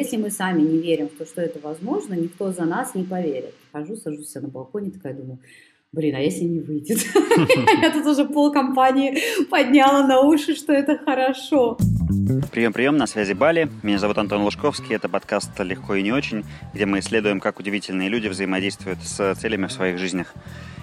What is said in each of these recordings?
Если мы сами не верим в то, что это возможно, никто за нас не поверит. Хожу, сажусь на балконе, такая думаю, блин, а если не выйдет? Я тут уже пол компании подняла на уши, что это хорошо. Прием, прием, на связи Бали. Меня зовут Антон Лужковский. Это подкаст «Легко и не очень», где мы исследуем, как удивительные люди взаимодействуют с целями в своих жизнях.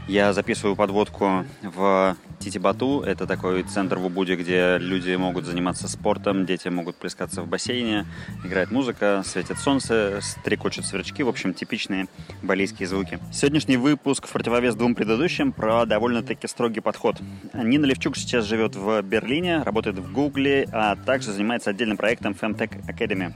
Я записываю подводку в Титибату. Это такой центр в Убуде, где люди могут заниматься спортом, дети могут плескаться в бассейне, играет музыка, светит солнце, стрекочут сверчки. В общем, типичные балийские звуки. Сегодняшний выпуск в противовес двум предыдущим про довольно-таки строгий подход. Нина Левчук сейчас живет в Берлине, работает в Гугле, а также занимается отдельным проектом Femtech Academy.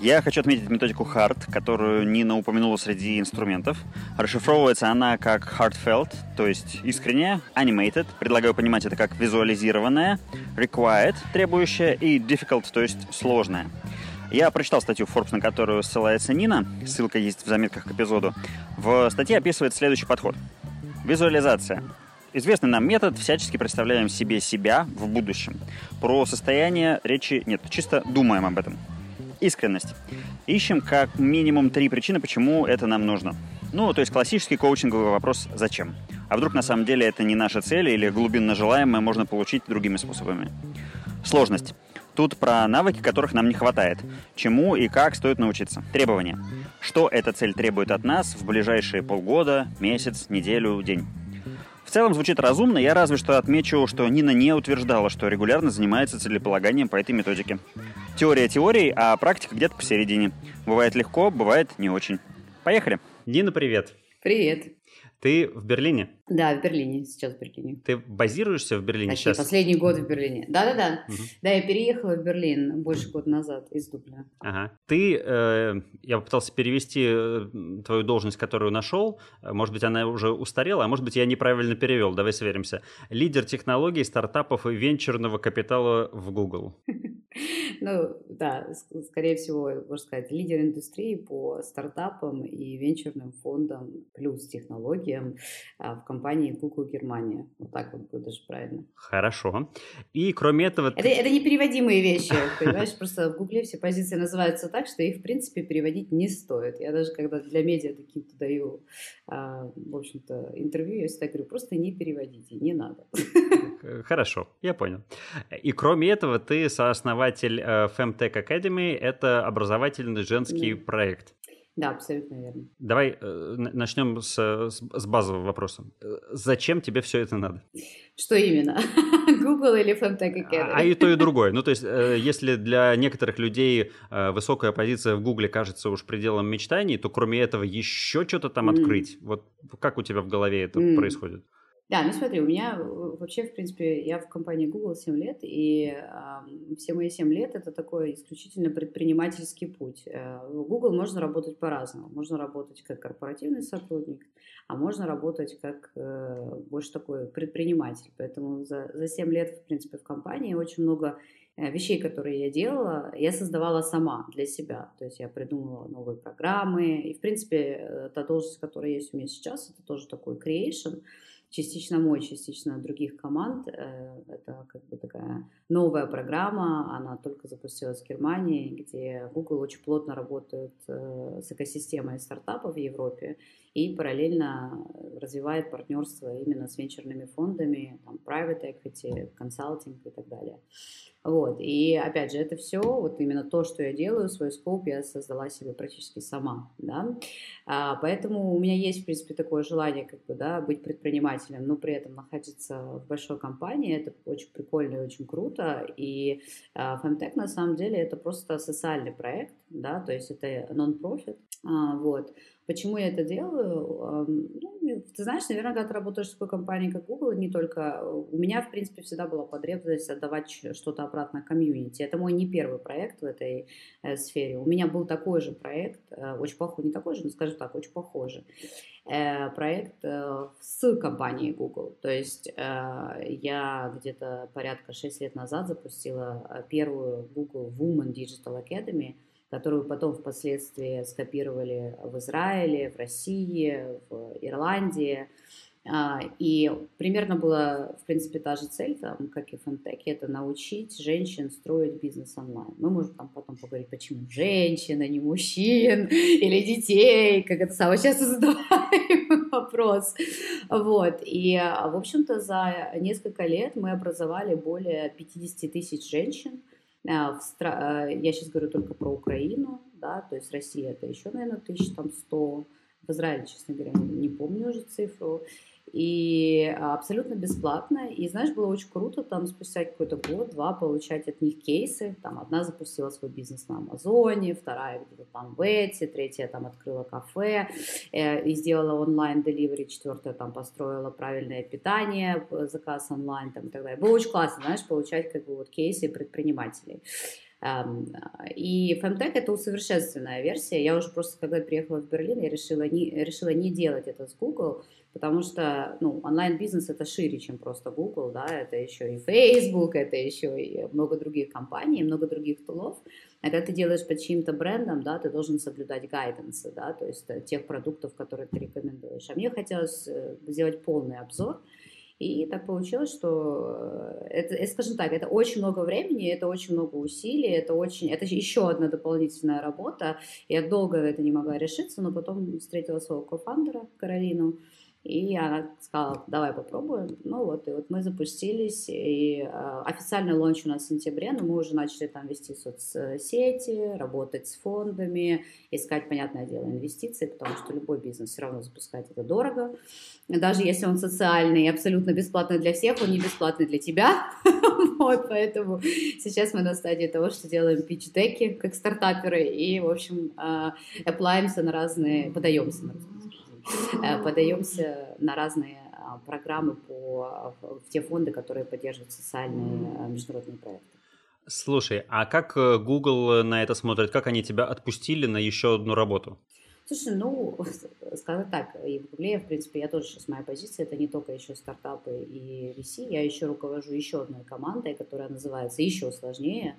Я хочу отметить методику HART, которую Нина упомянула среди инструментов. Расшифровывается она как heartfelt, то есть искренне, animated, предлагаю понимать это как визуализированное, required, требующее, и difficult, то есть сложное. Я прочитал статью Forbes, на которую ссылается Нина, ссылка есть в заметках к эпизоду. В статье описывает следующий подход. Визуализация. Известный нам метод, всячески представляем себе себя в будущем. Про состояние речи нет, чисто думаем об этом искренность. Ищем как минимум три причины, почему это нам нужно. Ну, то есть классический коучинговый вопрос «зачем?». А вдруг на самом деле это не наша цель или глубинно желаемое можно получить другими способами? Сложность. Тут про навыки, которых нам не хватает. Чему и как стоит научиться. Требования. Что эта цель требует от нас в ближайшие полгода, месяц, неделю, день. В целом звучит разумно, я разве что отмечу, что Нина не утверждала, что регулярно занимается целеполаганием по этой методике. Теория теорией, а практика где-то посередине. Бывает легко, бывает не очень. Поехали. Нина, привет. Привет. Ты в Берлине? Да, в Берлине, сейчас в Берлине. Ты базируешься в Берлине Точнее, сейчас? последний год в Берлине. Да-да-да. Угу. Да, я переехала в Берлин больше года назад из Дубля. Ага. Ты, э, я попытался перевести э, твою должность, которую нашел. Может быть, она уже устарела, а может быть, я неправильно перевел. Давай сверимся. Лидер технологий, стартапов и венчурного капитала в Google. Ну, да, скорее всего, можно сказать, лидер индустрии по стартапам и венчурным фондам плюс технологиям а, в компании Google Германия. Вот так вот будет даже правильно. Хорошо. И кроме этого... Это, это непереводимые вещи, понимаешь? Просто в Гугле все позиции называются так, что их, в принципе, переводить не стоит. Я даже когда для медиа каким-то даю, а, в общем-то, интервью, я всегда говорю, просто не переводите, не надо. Хорошо, я понял. И кроме этого, ты сооснователь э, Femtech Academy, это образовательный женский да. проект. Да, абсолютно верно. Давай э, начнем с, с базового вопроса. Зачем тебе все это надо? Что именно? Google или Femtech Academy? А, а и то, и другое. Ну, то есть, э, если для некоторых людей э, высокая позиция в Google кажется уж пределом мечтаний, то кроме этого еще что-то там mm. открыть. Вот как у тебя в голове это mm. происходит? Да, ну смотри, у меня вообще, в принципе, я в компании Google 7 лет, и э, все мои 7 лет это такой исключительно предпринимательский путь. Э, в Google можно работать по-разному. Можно работать как корпоративный сотрудник, а можно работать как э, больше такой предприниматель. Поэтому за, за 7 лет, в принципе, в компании очень много э, вещей, которые я делала, я создавала сама для себя. То есть я придумывала новые программы. И, в принципе, э, та должность, которая есть у меня сейчас, это тоже такой creation – частично мой, частично других команд. Э, это как бы такая новая программа, она только запустилась в Германии, где Google очень плотно работает э, с экосистемой стартапов в Европе и параллельно развивает партнерство именно с венчурными фондами, там, private equity, консалтинг и так далее. Вот. И опять же, это все, вот именно то, что я делаю, свой скоп я создала себе практически сама. Да? А, поэтому у меня есть, в принципе, такое желание как бы, да, быть предпринимателем, но при этом находиться в большой компании. Это очень прикольно и очень круто. И а, Femtech, на самом деле, это просто социальный проект, да, то есть это non-profit. А, вот. Почему я это делаю? Ну, ты знаешь, наверное, когда ты работаешь в такой компании, как Google, не только... У меня, в принципе, всегда была потребность отдавать что-то обратно комьюнити. Это мой не первый проект в этой э, сфере. У меня был такой же проект, э, очень похожий, не такой же, но, скажем так, очень похожий. Э, проект э, с компанией Google. То есть э, я где-то порядка 6 лет назад запустила э, первую Google Women Digital Academy – которую потом впоследствии скопировали в Израиле, в России, в Ирландии. А, и примерно была, в принципе, та же цель, там, как и в финтеке, это научить женщин строить бизнес онлайн. Мы можем там потом поговорить, почему женщин, а не мужчин или детей, как это самый часто задаваемый вопрос. Вот. И, в общем-то, за несколько лет мы образовали более 50 тысяч женщин, а. Я сейчас говорю только про Украину, да, то есть Россия это еще, наверное, 1100, в Израиле, честно говоря, не помню уже цифру и абсолютно бесплатно. И, знаешь, было очень круто там спустя какой-то год-два получать от них кейсы. Там одна запустила свой бизнес на Амазоне, вторая где-то там в Эти, третья там открыла кафе э, и сделала онлайн-деливери, четвертая там построила правильное питание, заказ онлайн там и так далее. Было очень классно, знаешь, получать как бы вот кейсы предпринимателей. Эм, и Femtech это усовершенствованная версия. Я уже просто, когда приехала в Берлин, я решила не, решила не делать это с Google, потому что ну, онлайн-бизнес это шире, чем просто Google, да, это еще и Facebook, это еще и много других компаний, много других тулов. А когда ты делаешь под чьим-то брендом, да, ты должен соблюдать гайденсы, да, то есть э, тех продуктов, которые ты рекомендуешь. А мне хотелось э, сделать полный обзор, и так получилось, что э, это, скажем так, это очень много времени, это очень много усилий, это очень, это еще одна дополнительная работа. Я долго это не могла решиться, но потом встретила своего кофандера Каролину, и она сказала, давай попробуем. Ну вот, и вот мы запустились, и э, официальный лонч у нас в сентябре, но мы уже начали там вести соцсети, работать с фондами, искать, понятное дело, инвестиции, потому что любой бизнес все равно запускать это дорого. Даже если он социальный и абсолютно бесплатный для всех, он не бесплатный для тебя. вот, поэтому сейчас мы на стадии того, что делаем пич-деки, как стартаперы, и, в общем, э, на разные, подаемся на разные подаемся на разные а, программы по, в те фонды, которые поддерживают социальные э, международные проекты. Слушай, а как э, Google на это смотрит? Как они тебя отпустили на еще одну работу? Слушай, ну, сказать так, Гугле, в принципе, я тоже сейчас, моя позиция, это не только еще стартапы и VC, я еще руковожу еще одной командой, которая называется еще сложнее,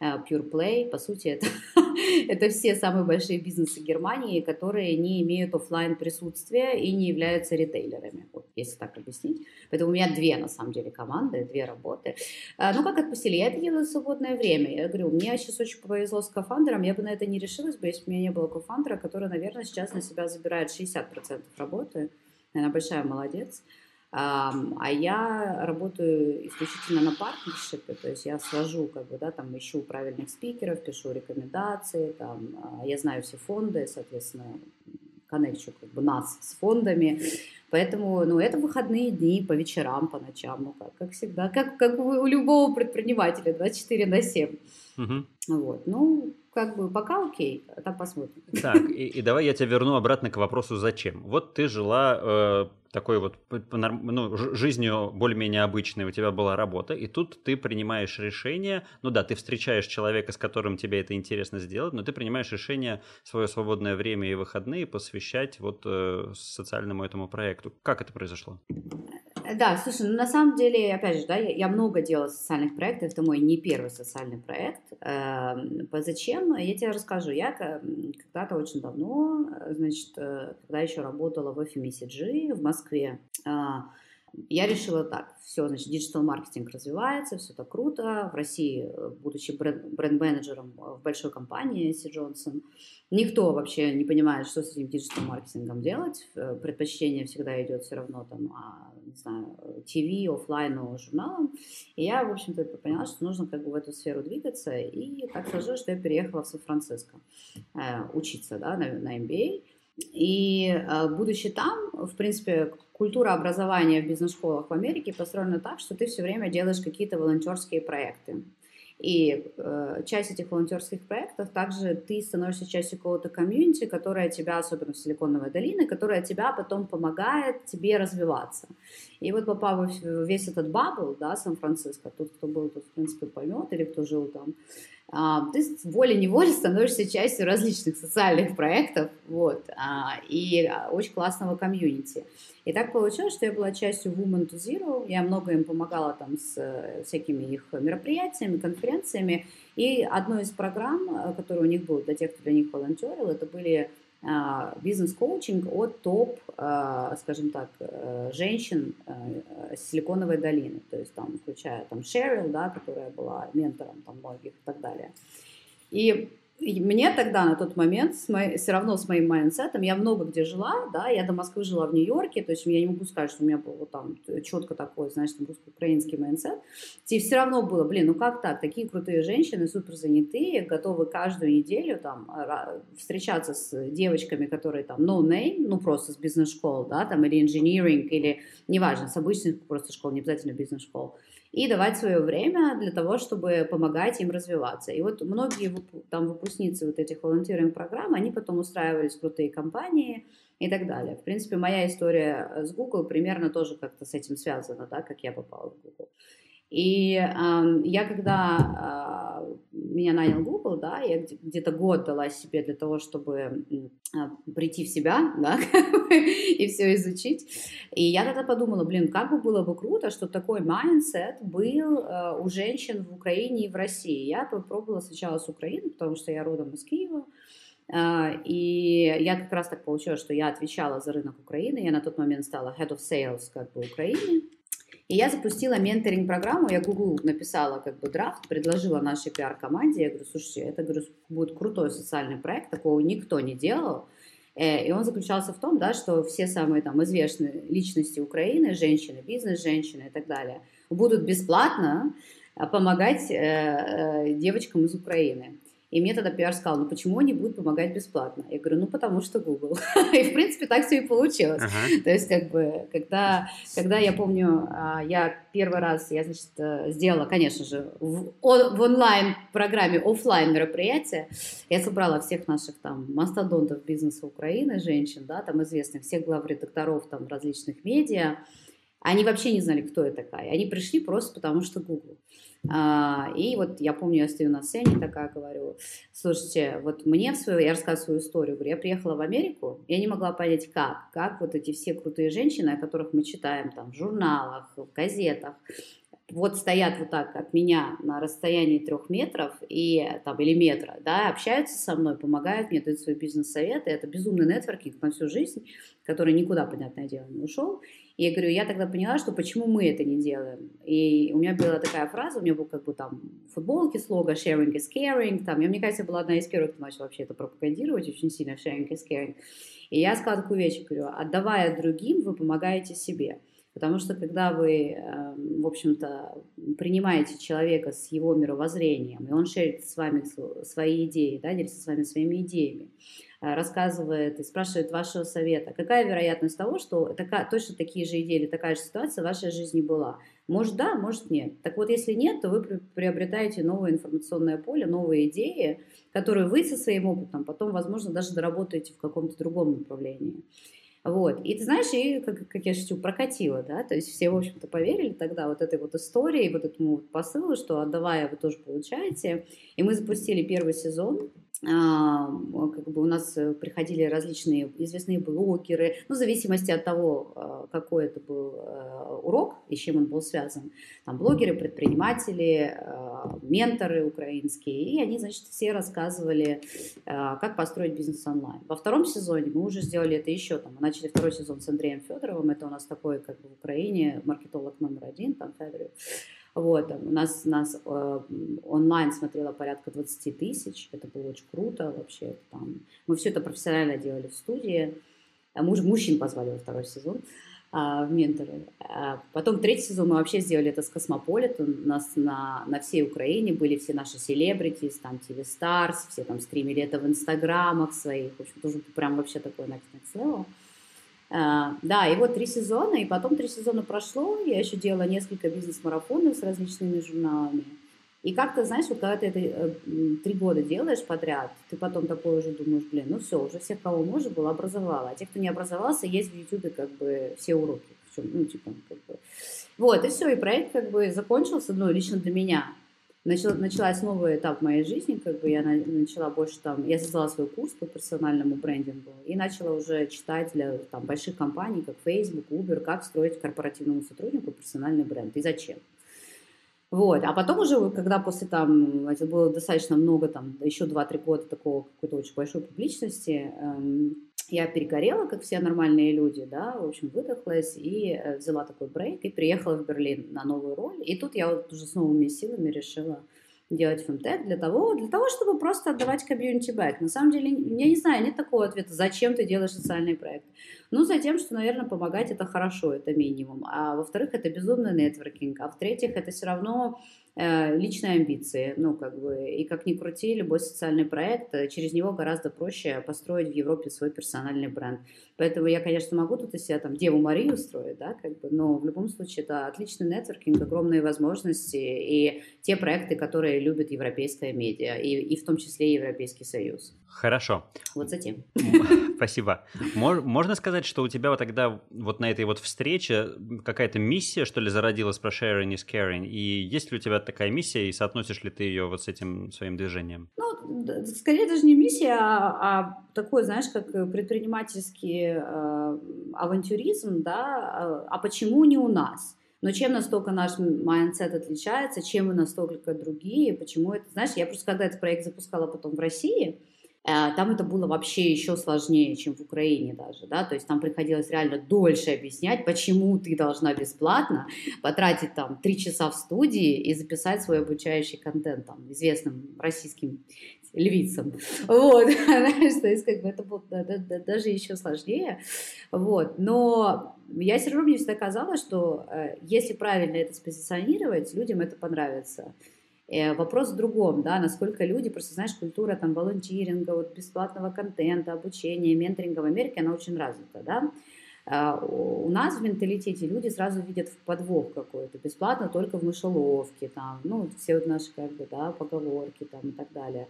Э, Pure Play, по сути, это, это все самые большие бизнесы Германии, которые не имеют офлайн присутствия и не являются ритейлерами, вот, если так объяснить. Поэтому у меня две, на самом деле, команды, две работы. Э, ну, как отпустили? Я это делаю в свободное время. Я говорю, мне сейчас очень повезло с кофандером, я бы на это не решилась бы, если бы у меня не было кофандера, который, наверное, сейчас на себя забирает 60% работы. Она большая молодец. А я работаю исключительно на партнершипе, то есть я свожу, как бы, да, там ищу правильных спикеров, пишу рекомендации, там, а, я знаю все фонды, соответственно, коннекчу как бы нас с фондами, поэтому, ну, это выходные дни по вечерам, по ночам, ну, как, как всегда, как, как у любого предпринимателя, 24 на 7. Угу. Вот, ну, как бы пока окей, а там посмотрим. Так, и, и давай я тебя верну обратно к вопросу «зачем?». Вот ты жила э, такой вот ну, жизнью более-менее обычной, у тебя была работа, и тут ты принимаешь решение, ну да, ты встречаешь человека, с которым тебе это интересно сделать, но ты принимаешь решение свое свободное время и выходные посвящать вот э, социальному этому проекту. Как это произошло? Да, слушай, ну на самом деле, опять же, да, я, я много делала социальных проектов, это мой не первый социальный проект. Э, зачем? Я тебе расскажу. Я когда-то очень давно, значит, э, когда еще работала в FMCG в Москве, э, я решила так, все, значит, digital-маркетинг развивается, все так круто. В России, э, будучи бренд-менеджером в большой компании SC Johnson, никто вообще не понимает, что с этим digital-маркетингом делать. Предпочтение всегда идет все равно там, а, знаю, ТВ, офлайну, журналам. И я, в общем-то, поняла, что нужно как бы в эту сферу двигаться. И так сложилось, что я переехала в Сан-Франциско э, учиться да, на, на MBA. И э, будучи там, в принципе, культура образования в бизнес-школах в Америке построена так, что ты все время делаешь какие-то волонтерские проекты. И э, часть этих волонтерских проектов также ты становишься частью какого-то комьюнити, которое тебя, особенно в Силиконовой долине, которое тебя потом помогает тебе развиваться. И вот попав в весь этот бабл, да, Сан-Франциско, тот, кто был тут, в принципе, поймет, или кто жил там, а, ты волей-неволей становишься частью различных социальных проектов, вот, а, и очень классного комьюнити. И так получилось, что я была частью Women to Zero, я много им помогала там с э, всякими их мероприятиями, конференциями, и одной из программ, э, которая у них была для тех, кто для них волонтерил, это были а, бизнес-коучинг от топ, а, скажем так, э, женщин э, Силиконовой долины, то есть там, включая там Шерил, да, которая была ментором там многих и так далее. И и мне тогда, на тот момент, с моей, все равно с моим mindset ом, я много где жила, да, я до Москвы жила в Нью-Йорке, то есть я не могу сказать, что у меня был вот там четко такой, знаешь, там русско-украинский mindset. И все равно было, блин, ну как так, такие крутые женщины, супер занятые, готовы каждую неделю там встречаться с девочками, которые там no name, ну просто с бизнес-школ, да, там, или engineering, или неважно, с обычных просто школ, не обязательно бизнес-школ и давать свое время для того, чтобы помогать им развиваться. И вот многие там выпускницы вот этих волонтеринг программ, они потом устраивались в крутые компании и так далее. В принципе, моя история с Google примерно тоже как-то с этим связана, да, как я попала в Google. И э, я когда э, меня нанял Google, да, я где-то год дала себе для того, чтобы э, прийти в себя, да, и все изучить. И я тогда подумала, блин, как бы было бы круто, что такой mindset был э, у женщин в Украине и в России. Я попробовала сначала с Украины, потому что я родом из Киева. Uh, и я как раз так получилось, что я отвечала за рынок Украины. Я на тот момент стала Head of Sales как бы Украине. И я запустила менторинг-программу, я Google написала как бы draft, предложила нашей пиар-команде, я говорю, слушайте, это говорю, будет крутой социальный проект, такого никто не делал. Э, и он заключался в том, да, что все самые там известные личности Украины, женщины, бизнес-женщины и так далее, будут бесплатно а, помогать э, э, девочкам из Украины. И мне тогда пиар сказал, ну почему они будут помогать бесплатно? Я говорю, ну потому что Google. и в принципе так все и получилось. Uh-huh. То есть как бы, когда, когда я помню, а, я первый раз, я, значит, э, сделала, конечно же, в, в онлайн-программе офлайн мероприятие, я собрала всех наших там мастодонтов бизнеса Украины, женщин, да, там известных, всех глав редакторов там различных медиа, они вообще не знали, кто я такая. Они пришли просто потому, что Google. А, и вот я помню, я стою на сцене такая, говорю, слушайте, вот мне в свою, я рассказываю свою историю, говорю, я приехала в Америку, я не могла понять, как, как вот эти все крутые женщины, о которых мы читаем там в журналах, в газетах, вот стоят вот так от меня на расстоянии трех метров и, там, или метра, да, общаются со мной, помогают мне, дают свои бизнес-советы. Это безумный нетворкинг на всю жизнь, который никуда, понятное дело, не ушел. И я говорю, я тогда поняла, что почему мы это не делаем. И у меня была такая фраза, у меня был как бы там футболки с лого «sharing is caring», там, я, мне кажется, была одна из первых, кто начал вообще это пропагандировать очень сильно, «sharing is caring». И я сказала такую вещь, говорю, отдавая другим, вы помогаете себе. Потому что когда вы, эм, в общем-то, принимаете человека с его мировоззрением, и он шерит с вами свои идеи, да, делится с вами своими идеями, рассказывает и спрашивает вашего совета, какая вероятность того, что такая, точно такие же идеи или такая же ситуация в вашей жизни была? Может да, может нет. Так вот, если нет, то вы приобретаете новое информационное поле, новые идеи, которые вы со своим опытом потом, возможно, даже доработаете в каком-то другом направлении. Вот. И ты знаешь, и, как, как я шучу, прокатило, да, то есть все, в общем-то, поверили тогда вот этой вот истории, вот этому посылу, что отдавая, вы тоже получаете. И мы запустили первый сезон, как бы у нас э, приходили различные известные блогеры, ну, в зависимости от того, а, какой это был э, урок и с чем он был связан. Там блогеры, предприниматели, а, менторы украинские, и они, значит, все рассказывали, как построить бизнес онлайн. Во втором сезоне мы уже сделали это еще, там, мы начали второй сезон с Андреем Федоровым, это у нас такой, как бы в Украине, маркетолог номер один, там, Федоров. Вот, у нас, нас э, онлайн смотрело порядка 20 тысяч, это было очень круто вообще. Там. Мы все это профессионально делали в студии. А муж, мужчин позвали во второй сезон а, в менторы. А потом третий сезон мы вообще сделали это с Космополитом. У нас на, на всей Украине были все наши селебритис, там ТВ Старс, все там стримили это в инстаграмах своих. В общем, тоже прям вообще такой next, next level. А, да, и вот три сезона, и потом три сезона прошло, я еще делала несколько бизнес-марафонов с различными журналами. И как-то, знаешь, вот когда ты это э, три года делаешь подряд, ты потом такой уже думаешь, блин, ну все, уже всех, кого можно было, образовала. А те, кто не образовался, есть в Ютубе как бы все уроки. Ну, типа, как бы. Вот, и все, и проект как бы закончился, ну, лично для меня начал, началась новый этап моей жизни, как бы я начала больше там, я создала свой курс по персональному брендингу и начала уже читать для там, больших компаний, как Facebook, Uber, как строить корпоративному сотруднику персональный бренд и зачем. Вот, а потом уже, когда после там, было достаточно много, там, еще 2-3 года такого какой-то очень большой публичности, эм, я перегорела, как все нормальные люди, да, в общем, выдохлась и э, взяла такой брейк и приехала в Берлин на новую роль. И тут я вот уже с новыми силами решила делать фемтек для того, для того, чтобы просто отдавать комьюнити бэк. На самом деле, я не знаю, нет такого ответа, зачем ты делаешь социальный проект. Ну, за тем, что, наверное, помогать это хорошо, это минимум. А во-вторых, это безумный нетворкинг. А в-третьих, это все равно личные амбиции. Ну, как бы, и как ни крути, любой социальный проект, э, через него гораздо проще построить в Европе свой персональный бренд. Поэтому я, конечно, могу тут из себя там Деву Марию устроить, да, как бы, но в любом случае это отличный нетворкинг, огромные возможности и те проекты, которые любит европейская медиа, и, и в том числе Европейский Союз. Хорошо. Вот затем. Спасибо. Можно сказать, что у тебя вот тогда вот на этой вот встрече какая-то миссия, что ли, зародилась про sharing is caring? И есть ли у тебя такая миссия, и соотносишь ли ты ее вот с этим своим движением? Ну, скорее даже не миссия, а, а такой, знаешь, как предпринимательский э, авантюризм, да, а, а почему не у нас? Но чем настолько наш mindset отличается, чем мы настолько другие, почему это, знаешь, я просто когда этот проект запускала потом в России, Э, там это было вообще еще сложнее, чем в Украине даже, да, то есть там приходилось реально дольше объяснять, почему ты должна бесплатно потратить там три часа в студии и записать свой обучающий контент там известным российским львицам, вот, то есть как бы это было даже еще сложнее, вот, но я все равно мне всегда казалось, что э, если правильно это спозиционировать, людям это понравится, Э, вопрос в другом, да, насколько люди, просто знаешь, культура там волонтеринга, вот бесплатного контента, обучения, менторинга в Америке, она очень развита, да. А, у нас в менталитете люди сразу видят подвох какой-то, бесплатно только в мышеловке, там, ну, все вот наши, как бы, да, поговорки там и так далее.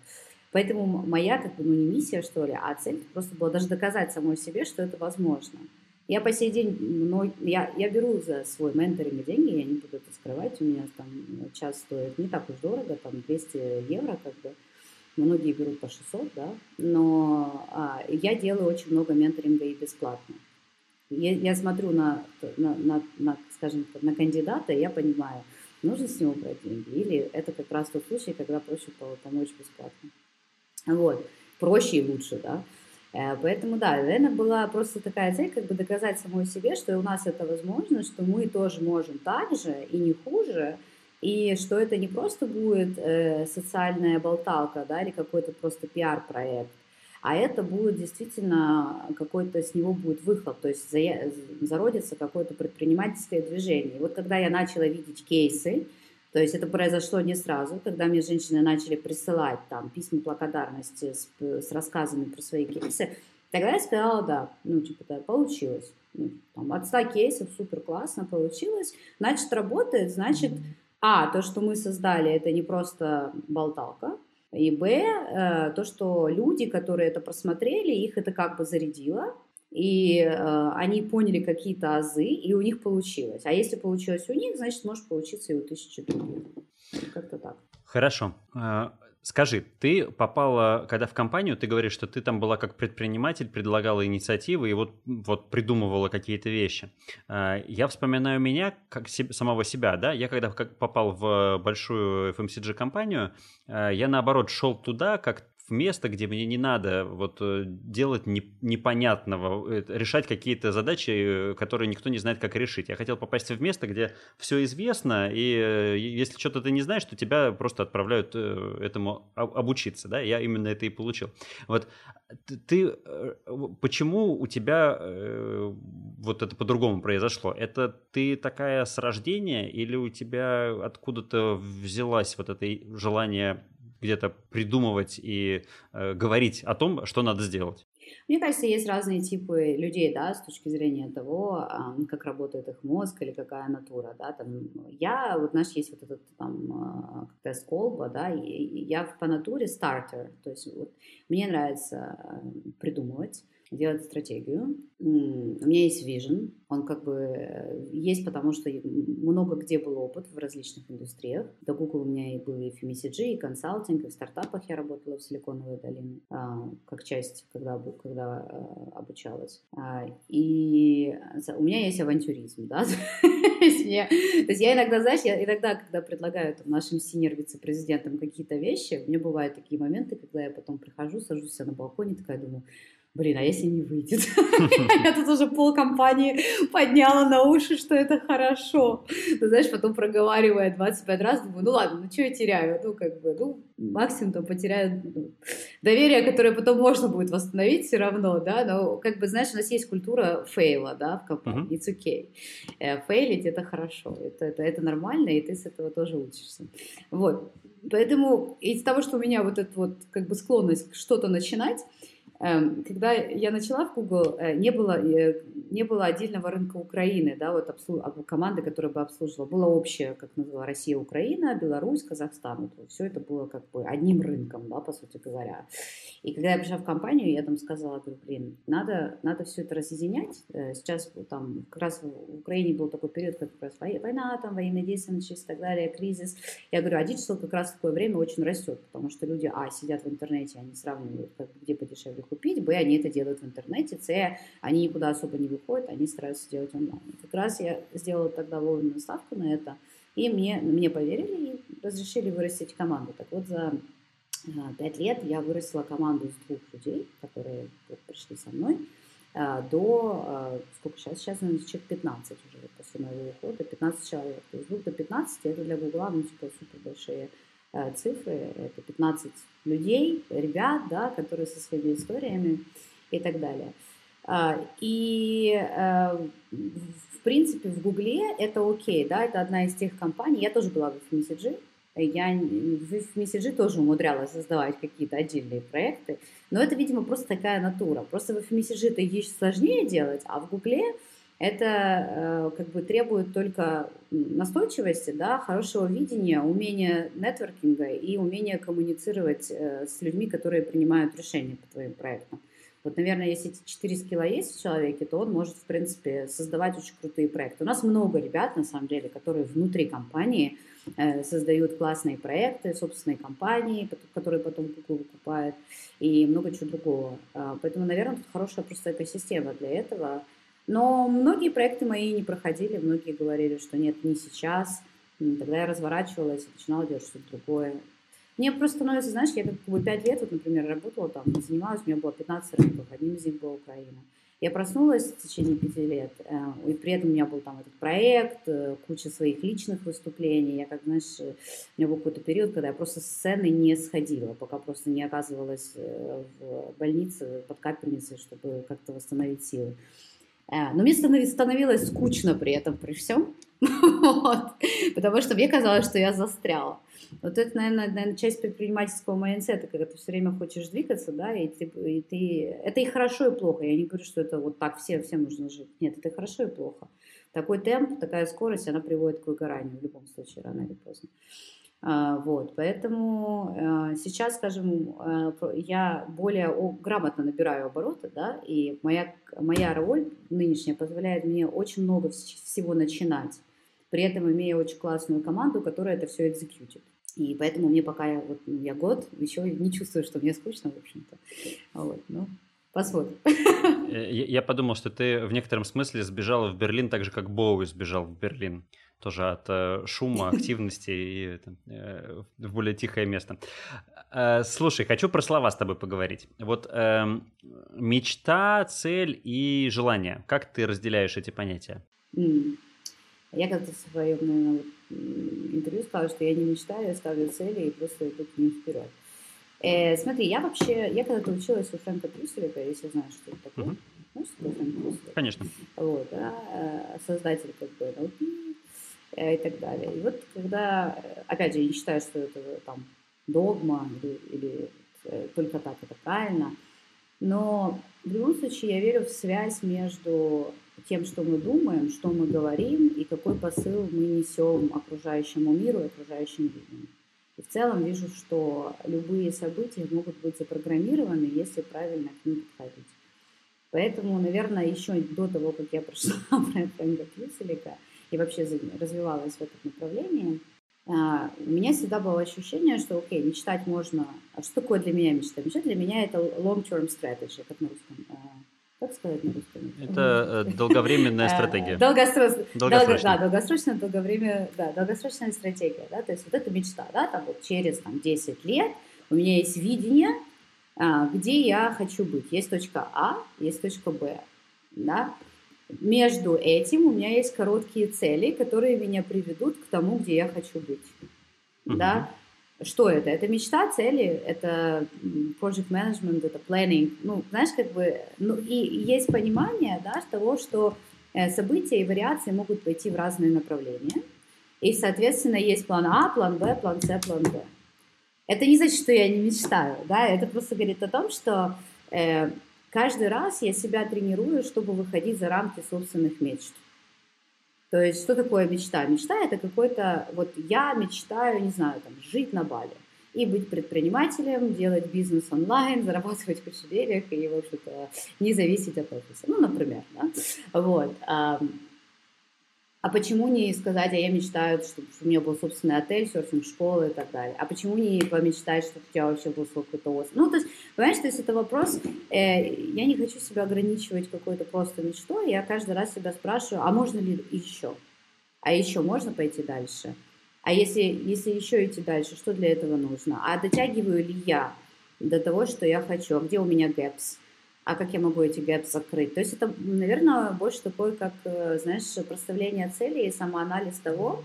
Поэтому моя, как бы, ну, не миссия, что ли, а цель просто была даже доказать самой себе, что это возможно. Я по сей день, но я, я беру за свой менторинг деньги, я не буду это скрывать, у меня там час стоит не так уж дорого, там 200 евро как бы, многие берут по 600, да, но а, я делаю очень много менторинга и бесплатно. Я, я смотрю на, на, на, на, скажем так, на кандидата, и я понимаю, нужно с него брать деньги, или это как раз тот случай, когда проще помочь бесплатно. Вот, проще и лучше, да. Э, поэтому, да, наверное, была просто такая цель, как бы доказать самой себе, что у нас это возможно, что мы тоже можем так же и не хуже, и что это не просто будет э, социальная болталка, да, или какой-то просто пиар-проект, а это будет действительно какой-то с него будет выхлоп, то есть зародится какое-то предпринимательское движение. И вот когда я начала видеть кейсы, то есть это произошло не сразу, когда мне женщины начали присылать там письма благодарности с, с рассказами про свои кейсы. Тогда я сказала, да, ну, типа, да, получилось. Ну, там, от 100 кейсов супер классно получилось. Значит, работает, значит, а, то, что мы создали, это не просто болталка, и б, э, то, что люди, которые это просмотрели, их это как бы зарядило, и э, они поняли какие-то азы, и у них получилось. А если получилось у них, значит, может получиться и у тысячи других. Как-то так. Хорошо. Э, скажи, ты попала, когда в компанию, ты говоришь, что ты там была как предприниматель, предлагала инициативы и вот, вот придумывала какие-то вещи. Э, я вспоминаю меня как себе, самого себя, да, я когда попал в большую FMCG-компанию, э, я наоборот шел туда как в место, где мне не надо вот э, делать не, непонятного, э, решать какие-то задачи, э, которые никто не знает, как решить. Я хотел попасть в место, где все известно, и если что-то ты не знаешь, то тебя просто отправляют этому обучиться, да, я именно это и получил. Вот ты, почему у тебя вот это по-другому произошло? Это ты такая с рождения или у тебя откуда-то взялась вот это желание где-то придумывать и э, говорить о том, что надо сделать? Мне кажется, есть разные типы людей, да, с точки зрения того, как работает их мозг или какая натура, да, там, я, вот, знаешь, есть вот этот там а, тест Колба, да, и я по натуре стартер, то есть вот, мне нравится придумывать, делать стратегию. У меня есть вижен, он как бы э, есть, потому что много где был опыт в различных индустриях. До Google у меня и был и FMCG, и консалтинг, и в стартапах я работала в Силиконовой долине, а, как часть, когда когда э, обучалась. А, и у меня есть авантюризм, да. То есть я иногда, знаешь, я иногда, когда предлагаю нашим синер-вице-президентам какие-то вещи, у меня бывают такие моменты, когда я потом прихожу, сажусь на балконе, такая думаю, блин, а если не выйдет? Я тут уже пол компании подняла на уши, что это хорошо. Ты знаешь, потом проговаривая 25 раз, думаю, ну ладно, ну что я теряю? Ну, как бы, ну, максимум там потеряю ну, доверие, которое потом можно будет восстановить все равно, да, но, как бы, знаешь, у нас есть культура фейла, да, в компании, it's okay. Э, фейлить — это хорошо, это, это, это нормально, и ты с этого тоже учишься. Вот, поэтому из того, что у меня вот эта вот, как бы, склонность что-то начинать, когда я начала в Google, э, не было, э, не было отдельного рынка Украины, да, вот обслуж... команды, которая бы обслуживала. Было общее, как называла Россия, Украина, Беларусь, Казахстан. Вот все это было как бы одним рынком, да, по сути говоря. И когда я пришла в компанию, я там сказала, говорю, блин, надо, надо все это разъединять. Э, сейчас там как раз в Украине был такой период, как раз война, там военные действия начались и так далее, кризис. Я говорю, а digital как раз в такое время очень растет, потому что люди, а, сидят в интернете, они сравнивают, как, где подешевле купить, б, они это делают в интернете, с, они никуда особо не выходят, они стараются делать онлайн. Как раз я сделала тогда вовремя ставку на это, и мне, мне поверили и разрешили вырастить команду. Так вот, за а, пять лет я вырастила команду из двух людей, которые пришли со мной, а, до, а, сколько сейчас, сейчас, наверное, человек 15 уже после моего ухода, 15 человек. То есть 2 до 15 это для Гугла, ну, типа, супер большие цифры. Это 15 людей, ребят, да, которые со своими историями и так далее. А, и э, в принципе в Гугле это окей, да, это одна из тех компаний. Я тоже была в FMCG, я в FMCG тоже умудрялась создавать какие-то отдельные проекты, но это, видимо, просто такая натура. Просто в FMCG это есть сложнее делать, а в Гугле это э, как бы требует только настойчивости, да, хорошего видения, умения нетворкинга и умения коммуницировать э, с людьми, которые принимают решения по твоим проектам. Вот, наверное, если эти четыре скилла есть в человеке, то он может, в принципе, создавать очень крутые проекты. У нас много ребят, на самом деле, которые внутри компании э, создают классные проекты, собственные компании, которые потом Google выкупает, и много чего другого. А, поэтому, наверное, тут хорошая просто экосистема для этого – но многие проекты мои не проходили, многие говорили, что нет, не сейчас. Тогда я разворачивалась и начинала делать что-то другое. Мне просто становится, знаешь, я как бы пять лет, вот, например, работала там, занималась, у меня было 15 рынков, одним из них была Украина. Я проснулась в течение пяти лет, э, и при этом у меня был там этот проект, э, куча своих личных выступлений. Я, как знаешь, э, у меня был какой-то период, когда я просто с сцены не сходила, пока просто не оказывалась в больнице, под капельницей, чтобы как-то восстановить силы. Э, но мне становилось скучно при этом, при всем, вот, потому что мне казалось, что я застряла. Вот это, наверное, наверное часть предпринимательского mindset а, когда ты все время хочешь двигаться, да, и ты, и ты... Это и хорошо, и плохо. Я не говорю, что это вот так все, всем нужно жить. Нет, это хорошо, и плохо. Такой темп, такая скорость, она приводит к выгоранию в любом случае, рано или поздно. А, вот, поэтому а, сейчас, скажем, а, я более грамотно набираю обороты, да, и моя, моя роль нынешняя позволяет мне очень много всего начинать, при этом имея очень классную команду, которая это все экзекьютит. И поэтому мне пока я, вот, я год еще не чувствую, что мне скучно, в общем-то. Вот, ну, посмотрим. Э, я подумал, что ты в некотором смысле сбежала в Берлин так же, как Боуи сбежал в Берлин тоже от э, шума, активности и э, в более тихое место. Э, слушай, хочу про слова с тобой поговорить. Вот э, мечта, цель и желание. Как ты разделяешь эти понятия? Mm. Я как-то в своем наверное, интервью сказала, что я не мечтаю, я ставлю цели и просто иду к ним вперед. Э, смотри, я вообще, я когда-то училась у Фрэнка Трюселика, если знаешь, что это такое. Mm-hmm. Знаешь, что такое Фрэнк Трюселик? Конечно. Вот, да, э, создатель как бы NLP, Э, и так далее. И вот когда, э, опять же, я не считаю, что это там догма или, или э, только так это правильно, но в любом случае я верю в связь между тем, что мы думаем, что мы говорим и какой посыл мы несем окружающему миру и окружающим людям. И в целом вижу, что любые события могут быть запрограммированы, если правильно к ним подходить. Поэтому, наверное, еще до того, как я прошла проект Фрэнка Кьюселика, и вообще развивалась в этом направлении, а, у меня всегда было ощущение, что, окей, мечтать можно. А что такое для меня мечта? Мечта для меня это long-term strategy, как на русском. А, как сказать на русском? Это э, долговременная стратегия. Долгосрочная. Да, долгосрочная, долговремя, да, долгосрочная стратегия, да, то есть вот это мечта, да, там вот через там 10 лет у меня есть видение, где я хочу быть. Есть точка А, есть точка Б, да, между этим у меня есть короткие цели, которые меня приведут к тому, где я хочу быть. Uh-huh. Да? Что это? Это мечта, цели, это project management, это planning. Ну, знаешь, как бы, ну, и есть понимание, да, того, что э, события и вариации могут пойти в разные направления. И, соответственно, есть план А, план Б, план С, план Д. Это не значит, что я не мечтаю, да, это просто говорит о том, что э, каждый раз я себя тренирую, чтобы выходить за рамки собственных мечт. То есть, что такое мечта? Мечта – это какой-то, вот я мечтаю, не знаю, там, жить на Бали и быть предпринимателем, делать бизнес онлайн, зарабатывать кучу и, в общем-то, не зависеть от офиса. Ну, например, да? Вот. А почему не сказать, а я мечтаю, чтобы у меня был собственный отель, серфинг, школа и так далее. А почему не помечтать, чтобы у тебя вообще был свой какой-то остров? Ну, то есть, понимаешь, то есть это вопрос, э, я не хочу себя ограничивать какой-то просто мечтой, я каждый раз себя спрашиваю, а можно ли еще? А еще можно пойти дальше? А если, если еще идти дальше, что для этого нужно? А дотягиваю ли я до того, что я хочу? А где у меня gaps? А как я могу эти гэпы закрыть. То есть это, наверное, больше такое, как, э, знаешь, проставление цели и самоанализ того,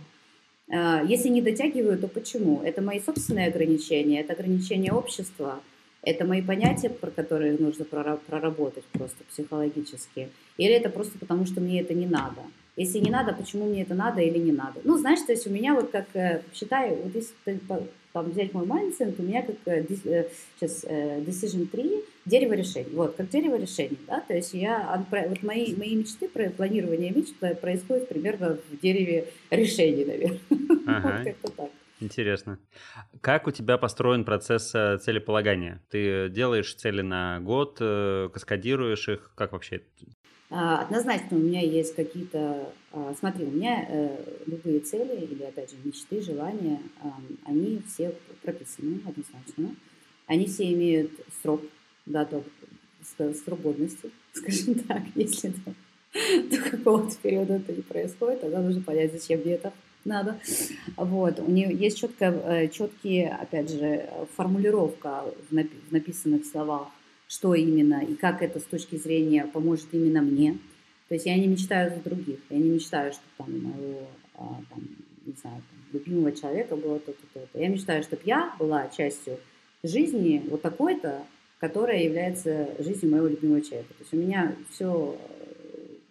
э, если не дотягиваю, то почему? Это мои собственные ограничения, это ограничения общества, это мои понятия, про которые нужно проработать просто психологически, или это просто потому, что мне это не надо. Если не надо, почему мне это надо или не надо? Ну, знаешь, то есть у меня вот как, э, считай, вот если там, взять мой mindset, у меня как сейчас decision 3, дерево решений. Вот, как дерево решений, да, то есть я, вот мои, мои мечты, про планирование мечт происходит примерно в дереве решений, наверное. Ага. вот как-то так. Интересно. Как у тебя построен процесс э, целеполагания? Ты делаешь цели на год, э, каскадируешь их? Как вообще? А, однозначно у меня есть какие-то... А, смотри, у меня э, любые цели или, опять же, мечты, желания, они все прописаны однозначно. Они все имеют срок дату срок годности, скажем так, если там, до какого-то периода это не происходит, тогда нужно понять, зачем мне это надо. Вот. У нее есть четкая, э, четкие, опять же, формулировка в написанных словах, что именно и как это с точки зрения поможет именно мне. То есть я не мечтаю за других, я не мечтаю, чтобы там моего, а, там, не знаю, там, любимого человека было то-то, то-то. Я мечтаю, чтобы я была частью жизни вот такой-то, которая является жизнью моего любимого человека. То есть у меня все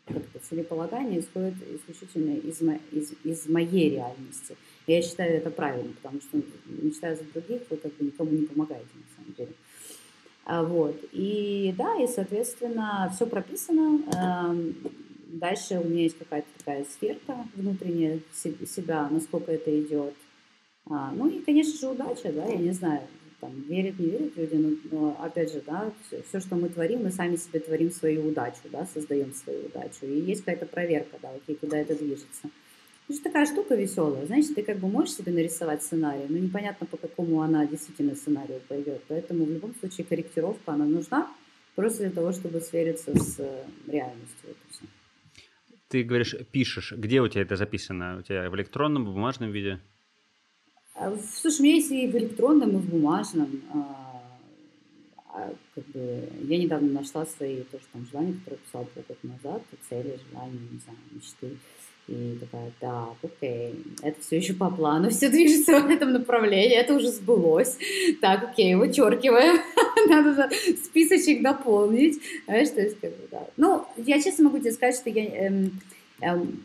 э, целеполагание исходит исключительно из, из, из моей реальности. И я считаю это правильно, потому что мечтая за других, вы как бы никому не помогаете на самом деле. А, вот. И да, и, соответственно, все прописано. Эм, дальше у меня есть какая-то такая сферка внутренняя себя, насколько это идет. А, ну и, конечно же, удача, да, я не знаю, там, верят, не верят люди, но, но опять же, да, все, все, что мы творим, мы сами себе творим свою удачу, да, создаем свою удачу. И есть какая-то проверка, да, окей, куда это движется. Это же такая штука веселая, знаешь, ты как бы можешь себе нарисовать сценарий, но непонятно, по какому она действительно сценарию пойдет. Поэтому в любом случае корректировка, она нужна просто для того, чтобы свериться с э, реальностью. Это все. Ты говоришь, пишешь. Где у тебя это записано? У тебя в электронном, в бумажном виде? А, слушай, у меня есть и в электронном, и в бумажном. А, а, как бы, я недавно нашла свои тоже там желания, которые писала полгода назад, цели, желания, не знаю, мечты. И такая, да, окей, это все еще по плану, все движется в этом направлении, это уже сбылось. Так, окей, вычеркиваем, надо списочек дополнить. Знаешь, то есть, как бы, да. Ну, я честно могу тебе сказать, что я эм, эм,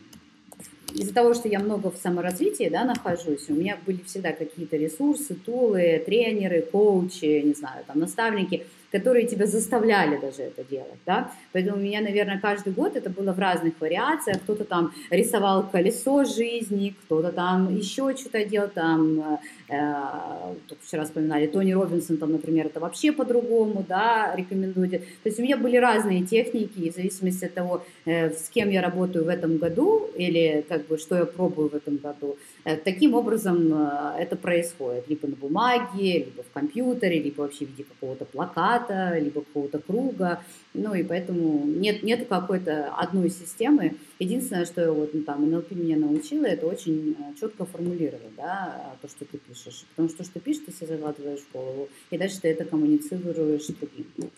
из-за того, что я много в саморазвитии да, нахожусь, у меня были всегда какие-то ресурсы, тулы, тренеры, коучи, не знаю, там, наставники, которые тебя заставляли даже это делать, да, поэтому у меня, наверное, каждый год это было в разных вариациях, кто-то там рисовал колесо жизни, кто-то там еще что-то делал, там Тут вчера вспоминали, Тони Робинсон, там, например, это вообще по-другому, да, рекомендуете. То есть у меня были разные техники, и в зависимости от того, с кем я работаю в этом году, или как бы что я пробую в этом году, таким образом это происходит. Либо на бумаге, либо в компьютере, либо вообще в виде какого-то плаката, либо какого-то круга. Ну и поэтому нет, нет какой-то одной системы. Единственное, что вот ну, там NLP меня научила, это очень э, четко формулировать, да, то, что ты пишешь. Потому что то, что пишешь, ты себе закладываешь в голову, и дальше ты это коммуницируешь с другим.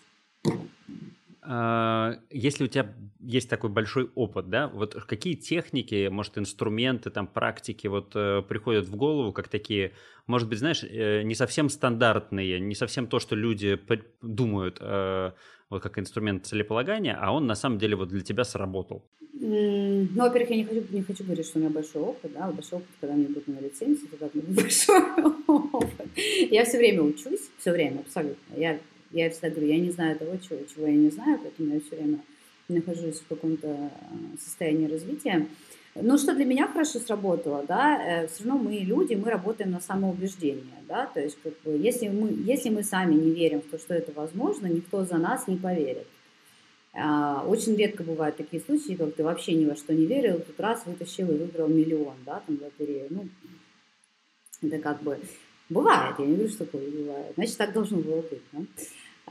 А, если у тебя есть такой большой опыт, да, вот какие техники, может, инструменты, там, практики вот э, приходят в голову, как такие, может быть, знаешь, э, не совсем стандартные, не совсем то, что люди думают, э, вот как инструмент целеполагания, а он на самом деле вот для тебя сработал? Ну, во-первых, я не хочу, не хочу говорить, что у меня большой опыт, да, большой опыт, когда мне будет на лицензии, тогда будет большой опыт. Я все время учусь, все время, абсолютно. Я я всегда говорю, я не знаю того, чего, чего я не знаю, поэтому я все время нахожусь в каком-то э, состоянии развития. Но что для меня хорошо сработало, да, э, все равно мы люди, мы работаем на самоубеждение, да, то есть как бы, если мы, если мы сами не верим в то, что это возможно, никто за нас не поверит. А, очень редко бывают такие случаи, когда ты вообще ни во что не верил, тут раз вытащил и выиграл миллион, да, там лотерею. Ну, это как бы бывает, я не говорю, что такое бывает. Значит, так должно было быть, да?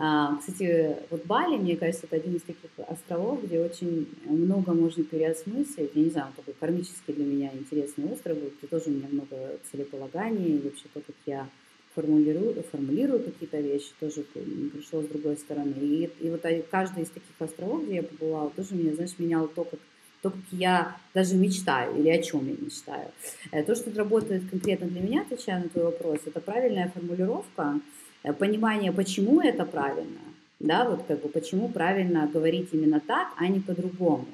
А, кстати, вот Бали, мне кажется, это один из таких островов, где очень много можно переосмыслить. Я не знаю, он такой кармический для меня интересный остров, где тоже у меня много целеполаганий, и вообще то, как я формулирую, формулирую какие-то вещи, тоже пришло с другой стороны. И, и вот каждый из таких островов, где я побывала, тоже меня, знаешь, менял то, как то, как я даже мечтаю или о чем я мечтаю. Э, то, что работает конкретно для меня, отвечая на твой вопрос, это правильная формулировка, понимание, почему это правильно, да, вот как бы почему правильно говорить именно так, а не по-другому.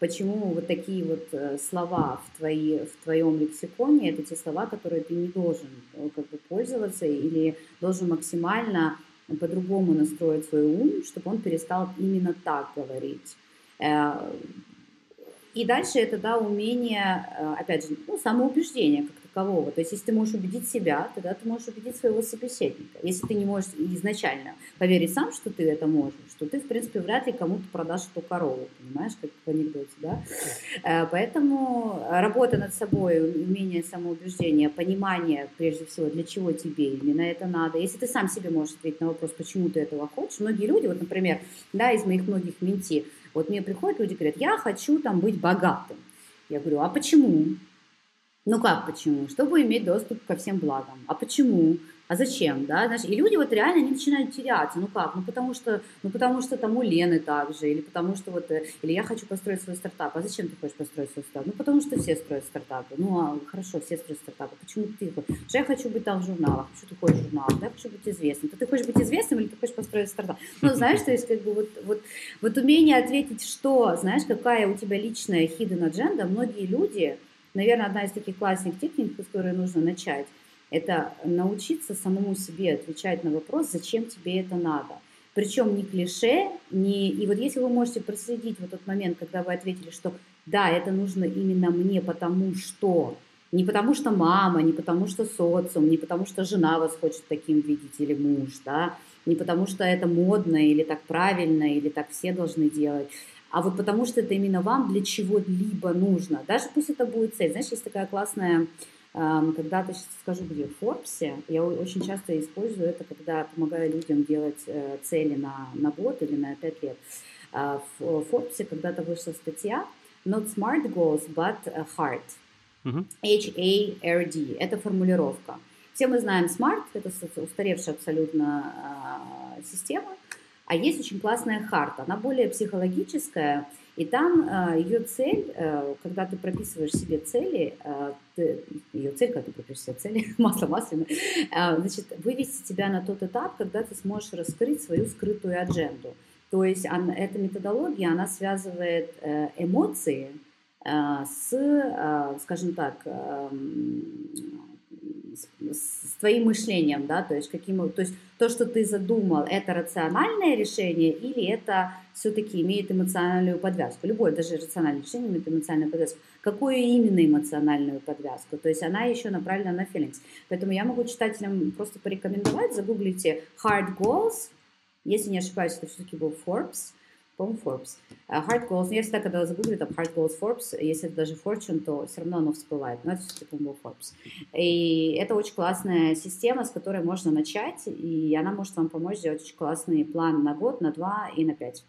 Почему вот такие вот э, слова в, твои, в твоем лексиконе, это те слова, которые ты не должен э, как бы пользоваться или должен максимально по-другому настроить свой ум, чтобы он перестал именно так говорить. И дальше это, да, умение, опять же, ну, самоубеждение, как такового. То есть, если ты можешь убедить себя, тогда ты можешь убедить своего собеседника. Если ты не можешь изначально поверить сам, что ты это можешь, что ты, в принципе, вряд ли кому-то продашь эту корову, понимаешь, как в анекдоте, да? Э, поэтому работа над собой, умение самоубеждения, понимание, прежде всего, для чего тебе именно это надо. Если ты сам себе можешь ответить на вопрос, почему ты этого хочешь, многие люди, вот, например, да, из моих многих менти, вот мне приходят люди, говорят, я хочу там быть богатым. Я говорю, а почему? Ну как почему? Чтобы иметь доступ ко всем благам. А почему? А зачем, да, знаешь, и люди вот реально, они начинают теряться, ну как, ну потому что, ну потому что там у Лены так же, или потому что вот, э, или я хочу построить свой стартап, а зачем ты хочешь построить свой стартап? Ну потому что все строят стартапы, ну а хорошо, все строят стартапы, почему ты хочешь? Я хочу быть там в журналах, почему ты хочешь в журналах, да, я хочу быть известным, то ты хочешь быть известным или ты хочешь построить стартап? Ну знаешь, то есть как бы вот, вот, вот умение ответить, что, знаешь, какая у тебя личная hidden agenda, многие люди, Наверное, одна из таких классных техник, с которой нужно начать, это научиться самому себе отвечать на вопрос, зачем тебе это надо. Причем не клише, не... и вот если вы можете проследить вот тот момент, когда вы ответили, что да, это нужно именно мне, потому что, не потому что мама, не потому что социум, не потому что жена вас хочет таким видеть или муж, да, не потому что это модно или так правильно, или так все должны делать, а вот потому что это именно вам для чего-либо нужно. Даже пусть это будет цель. Знаешь, есть такая классная, когда-то сейчас скажу, где, в Форбсе, я очень часто использую это, когда помогаю людям делать э, цели на, на год или на 5 лет. А, в Форбсе когда-то вышла статья Not smart goals, but hard. Uh-huh. H-A-R-D. Это формулировка. Все мы знаем smart, это устаревшая абсолютно система, а есть очень классная харта, она более психологическая, и там э, ее цель, э, когда ты прописываешь себе цели, э, ты, ее цель, когда ты пропишешь себе цели, масло масляное, э, значит, вывести тебя на тот этап, когда ты сможешь раскрыть свою скрытую адженду. То есть она, эта методология, она связывает э, эмоции э, с, э, скажем так, э, с, твоим мышлением, да, то есть каким, то есть то, что ты задумал, это рациональное решение или это все-таки имеет эмоциональную подвязку. Любое даже рациональное решение имеет эмоциональную подвязку. Какую именно эмоциональную подвязку? То есть она еще направлена на feelings. Поэтому я могу читателям просто порекомендовать, загуглите hard goals, если не ошибаюсь, это все-таки был Forbes, по-моему, Forbes. Uh, hard goals, я всегда, когда загуглю там hard goals Forbes, если это даже Fortune, то все равно оно всплывает, но это все-таки, по-моему, Forbes. И это очень классная система, с которой можно начать, и она может вам помочь сделать очень классный план на год, на два и на пять.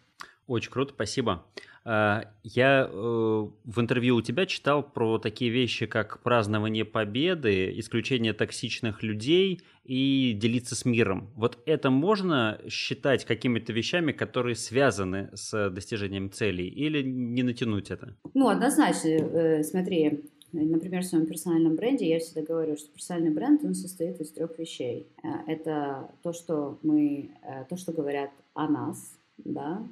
Очень круто, спасибо. А, я э, в интервью у тебя читал про такие вещи, как празднование победы, исключение токсичных людей и делиться с миром. Вот это можно считать какими-то вещами, которые связаны с достижением целей, или не натянуть это? Ну, однозначно. Э, смотри, Например, в своем персональном бренде я всегда говорю, что персональный бренд, он состоит из трех вещей. Э, это то, что мы, то, что говорят о нас, да,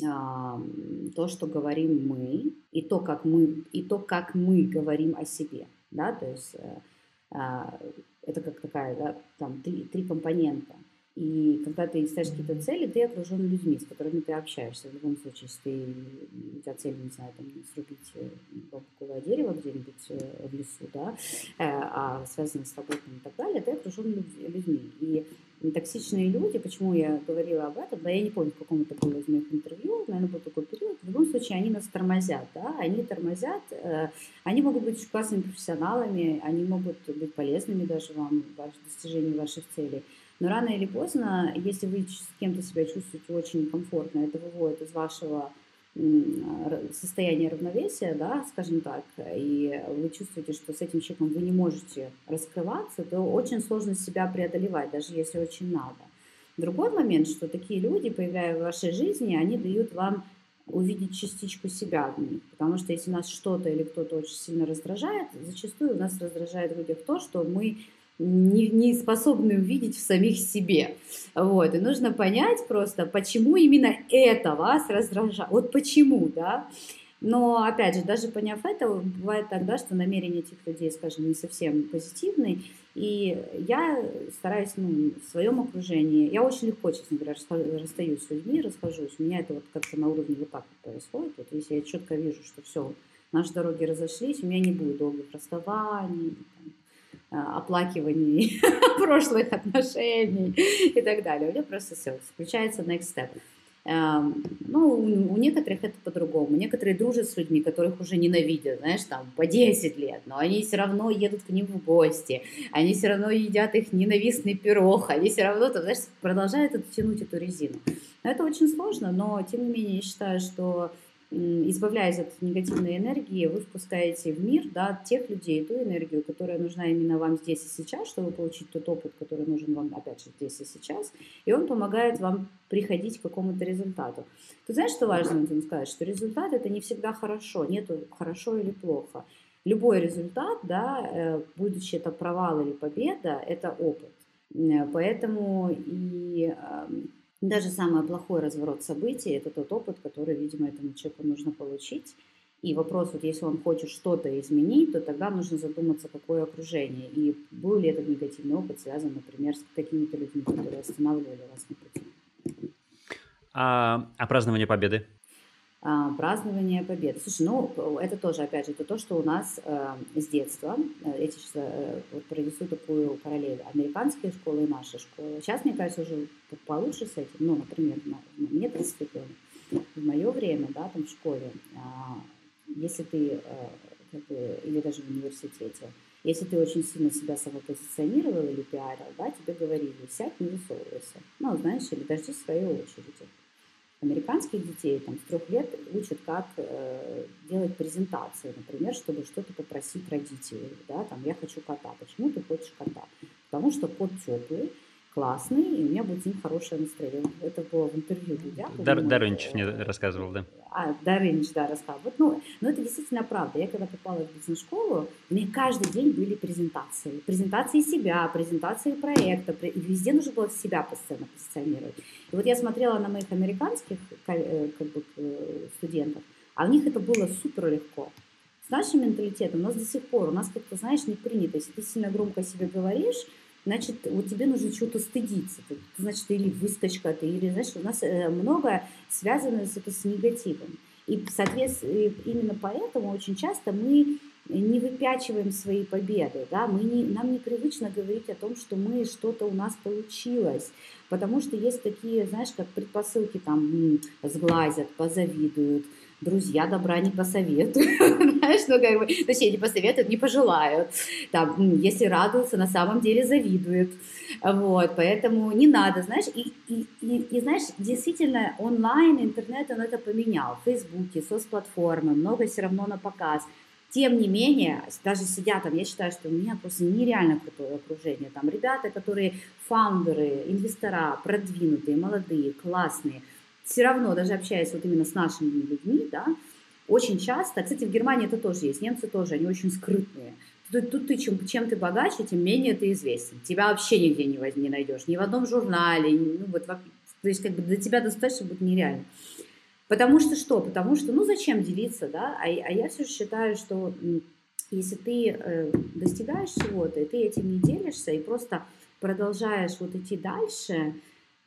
то, что говорим мы, и то, как мы, и то, как мы говорим о себе, да, то есть э, а, это как такая, да, там три, три компонента. И когда ты ставишь какие-то цели, ты окружен людьми, с которыми ты общаешься. В любом случае, если ты, у тебя цель, не знаю, там, срубить э, бамбуковое дерево где-нибудь э, в лесу, да, а связано с работой и так далее, ты окружен людьми. И токсичные люди, почему я говорила об этом, да, я не помню, в каком это было из моих интервью, наверное, был такой период, в любом случае они нас тормозят, да, они тормозят, э, они могут быть очень классными профессионалами, они могут быть полезными даже вам в достижении ваших целей, но рано или поздно, если вы с кем-то себя чувствуете очень комфортно, это выводит из вашего состояние равновесия, да, скажем так, и вы чувствуете, что с этим человеком вы не можете раскрываться, то очень сложно себя преодолевать, даже если очень надо. Другой момент, что такие люди, появляясь в вашей жизни, они дают вам увидеть частичку себя в них. Потому что если нас что-то или кто-то очень сильно раздражает, зачастую нас раздражает в людях то, что мы не, не способны увидеть в самих себе. Вот. И нужно понять просто, почему именно это вас раздражает. Вот почему, да? Но, опять же, даже поняв это, бывает тогда, что намерение этих людей, скажем, не совсем позитивные. И я стараюсь ну, в своем окружении, я очень легко, честно говоря, расстаюсь с людьми, расхожусь. У меня это вот как-то на уровне вот так вот происходит. Вот если я четко вижу, что все, наши дороги разошлись, у меня не будет долгих расставаний, там, оплакиваний прошлых отношений и так далее. У меня просто все, включается next step. Эм, ну, у некоторых это по-другому. Некоторые дружат с людьми, которых уже ненавидят, знаешь, там, по 10 лет, но они все равно едут к ним в гости, они все равно едят их ненавистный пирог, они все равно, там, знаешь, продолжают тянуть эту резину. Но это очень сложно, но, тем не менее, я считаю, что избавляясь от негативной энергии, вы впускаете в мир да, тех людей, ту энергию, которая нужна именно вам здесь и сейчас, чтобы получить тот опыт, который нужен вам, опять же, здесь и сейчас, и он помогает вам приходить к какому-то результату. Ты знаешь, что важно Антон, сказать? Что результат – это не всегда хорошо, нету хорошо или плохо. Любой результат, да, э, будучи это провал или победа, это опыт. Поэтому и даже самый плохой разворот событий – это тот опыт, который, видимо, этому человеку нужно получить. И вопрос, вот если он хочет что-то изменить, то тогда нужно задуматься, какое окружение. И был ли этот негативный опыт связан, например, с какими-то людьми, которые останавливали вас на пути. А, а празднование победы? А, празднование победы. Слушай, ну, это тоже, опять же, это то, что у нас э, с детства, э, эти э, вот провесу такую параллель, американские школы и наши школы. Сейчас, мне кажется, уже получше с этим, ну, например, на, мне 30 лет, в мое время, да, там в школе, э, если ты, э, как бы, или даже в университете, если ты очень сильно себя самопозиционировал или пиарил, да, тебе говорили, сядь, не высовывайся. Ну, знаешь, или дождись своей очереди американских детей там, с трех лет учат, как э, делать презентации, например, чтобы что-то попросить родителей. Да, там, я хочу кота. Почему ты хочешь кота? Потому что кот теплый, классный, и у меня будет с ним хорошее настроение. Это было в интервью Дудя. Дар, Дарынч мне рассказывал, да. А, Дарынч, да, рассказывал. Вот, ну, но это действительно правда. Я когда попала в бизнес-школу, у меня каждый день были презентации. Презентации себя, презентации проекта. И везде нужно было себя постоянно позиционировать. И вот я смотрела на моих американских э, как бы, э, студентов, а у них это было супер легко с нашим менталитетом у нас до сих пор, у нас как-то, знаешь, не принято. Если ты сильно громко себе говоришь, значит, вот тебе нужно чего-то стыдиться. Ты, значит, или выскочка, ты или, знаешь, у нас э, многое связано с, это, с негативом. И, соответственно, именно поэтому очень часто мы не выпячиваем свои победы, да, мы не, нам непривычно говорить о том, что мы что-то у нас получилось, потому что есть такие, знаешь, как предпосылки там сглазят, позавидуют, друзья добра не посоветуют, знаешь, ну как бы, точнее, не посоветуют, не пожелают, там, если радуются, на самом деле завидуют, вот, поэтому не надо, знаешь, и, и, и, и знаешь, действительно, онлайн, интернет, он это поменял, в Фейсбуке, соцплатформы, много все равно на показ, тем не менее, даже сидя там, я считаю, что у меня просто нереально крутое окружение. Там ребята, которые фаундеры, инвестора, продвинутые, молодые, классные, все равно, даже общаясь вот именно с нашими людьми, да, очень часто, кстати, в Германии это тоже есть, немцы тоже, они очень скрытные. Тут, тут ты чем, чем ты богаче, тем менее ты известен. Тебя вообще нигде не, не найдешь, ни в одном журнале, ну вот, то есть как бы для тебя достаточно будет нереально. Потому что что? Потому что, ну зачем делиться, да? А, а я все же считаю, что если ты э, достигаешь чего-то, и ты этим не делишься, и просто продолжаешь вот идти дальше,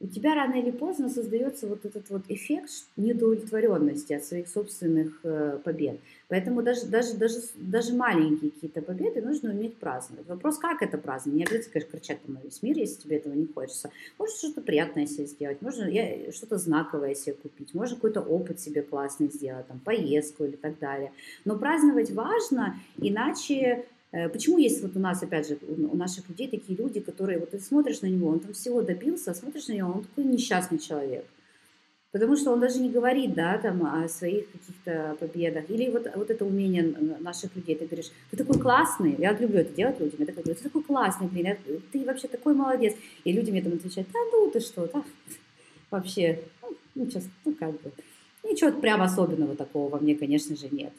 у тебя рано или поздно создается вот этот вот эффект недоудовлетворенности от своих собственных э, побед. Поэтому даже, даже, даже, даже маленькие какие-то победы нужно уметь праздновать. Вопрос, как это праздновать? Не обязательно, конечно, кричать на весь мир, если тебе этого не хочется. Можно что-то приятное себе сделать, можно что-то знаковое себе купить, можно какой-то опыт себе классный сделать, там, поездку или так далее. Но праздновать важно, иначе почему есть вот у нас, опять же, у наших людей такие люди, которые, вот ты смотришь на него, он там всего добился, а смотришь на него, он такой несчастный человек. Потому что он даже не говорит, да, там, о своих каких-то победах. Или вот, вот это умение наших людей. Ты говоришь, ты такой классный. Я люблю это делать людям. Я такой говорю, ты такой классный, блин, ты вообще такой молодец. И люди мне там отвечают, да ну ты что, да, вообще, ну, сейчас, ну как бы. Ничего прям особенного такого во мне, конечно же, нет.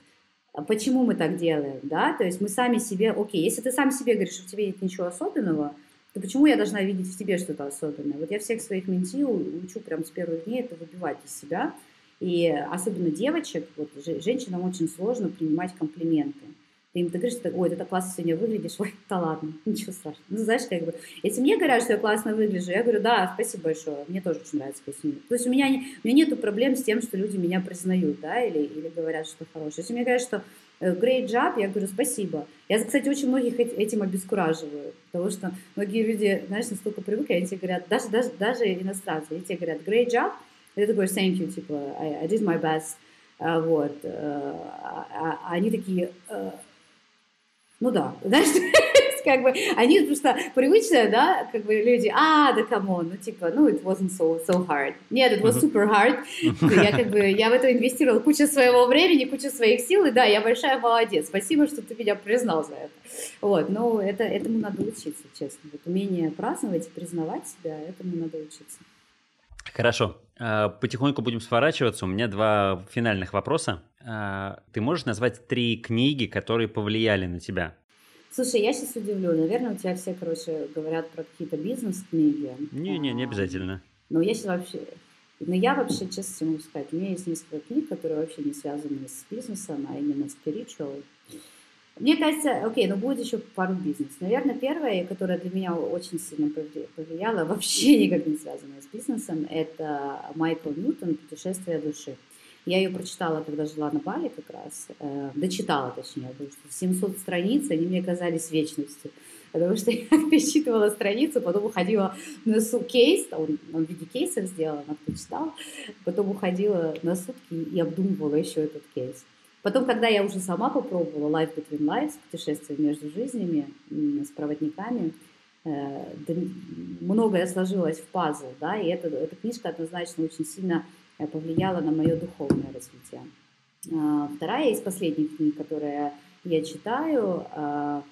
Почему мы так делаем, да, то есть мы сами себе, окей, если ты сам себе говоришь, что в тебе нет ничего особенного, то почему я должна видеть в тебе что-то особенное? Вот я всех своих менти учу прям с первых дней это выбивать из себя, и особенно девочек, вот женщинам очень сложно принимать комплименты. Ты им ты говоришь, что, ой, ты так классно сегодня выглядишь, ой, да ладно, ничего страшного. Ну, знаешь, как бы, если мне говорят, что я классно выгляжу, я говорю, да, спасибо большое, мне тоже очень нравится костюм. То есть у меня, не, у меня нету проблем с тем, что люди меня признают, да, или, или говорят, что хорошее. Если мне говорят, что э, great job, я говорю, спасибо. Я, кстати, очень многих этим обескураживаю, потому что многие люди, знаешь, настолько привыкли, они тебе говорят, даже, даже, даже иностранцы, они тебе говорят, great job, и ты такой, thank you, типа, I, I did my best, а, вот, а, а, а они такие, ну да, знаешь, как бы они просто привычные, да, как бы люди, а, да come on, ну типа, ну it wasn't so, so hard. Нет, it was super hard. Я как бы, я в это инвестировала кучу своего времени, кучу своих сил, и да, я большая молодец. Спасибо, что ты меня признал за это. Вот, но это, этому надо учиться, честно. Вот умение праздновать и признавать себя, этому надо учиться. Хорошо. А, потихоньку будем сворачиваться. У меня два финальных вопроса. А, ты можешь назвать три книги, которые повлияли на тебя? Слушай, я сейчас удивлю. Наверное, у тебя все, короче, говорят про какие-то бизнес-книги. Не-не, не обязательно. Но я сейчас вообще... Но я вообще, честно могу сказать, у меня есть несколько книг, которые вообще не связаны с бизнесом, а именно spiritual. Мне кажется, окей, но будет еще пару бизнес. Наверное, первое, которое для меня очень сильно повлияло, вообще никак не связано с бизнесом, это Майкл Ньютон «Путешествие души». Я ее прочитала, когда жила на Бали как раз, э, дочитала точнее, потому что 700 страниц, они мне казались вечностью. Потому что я пересчитывала страницу, потом уходила на кейс, он, он в виде кейсов сделан, она прочитала, потом уходила на сутки и обдумывала еще этот кейс. Потом, когда я уже сама попробовала Life Between Lives, путешествие между жизнями с проводниками, э, многое сложилось в пазл, да, и эта, эта книжка однозначно очень сильно э, повлияла на мое духовное развитие. А, вторая из последних книг, которая я читаю,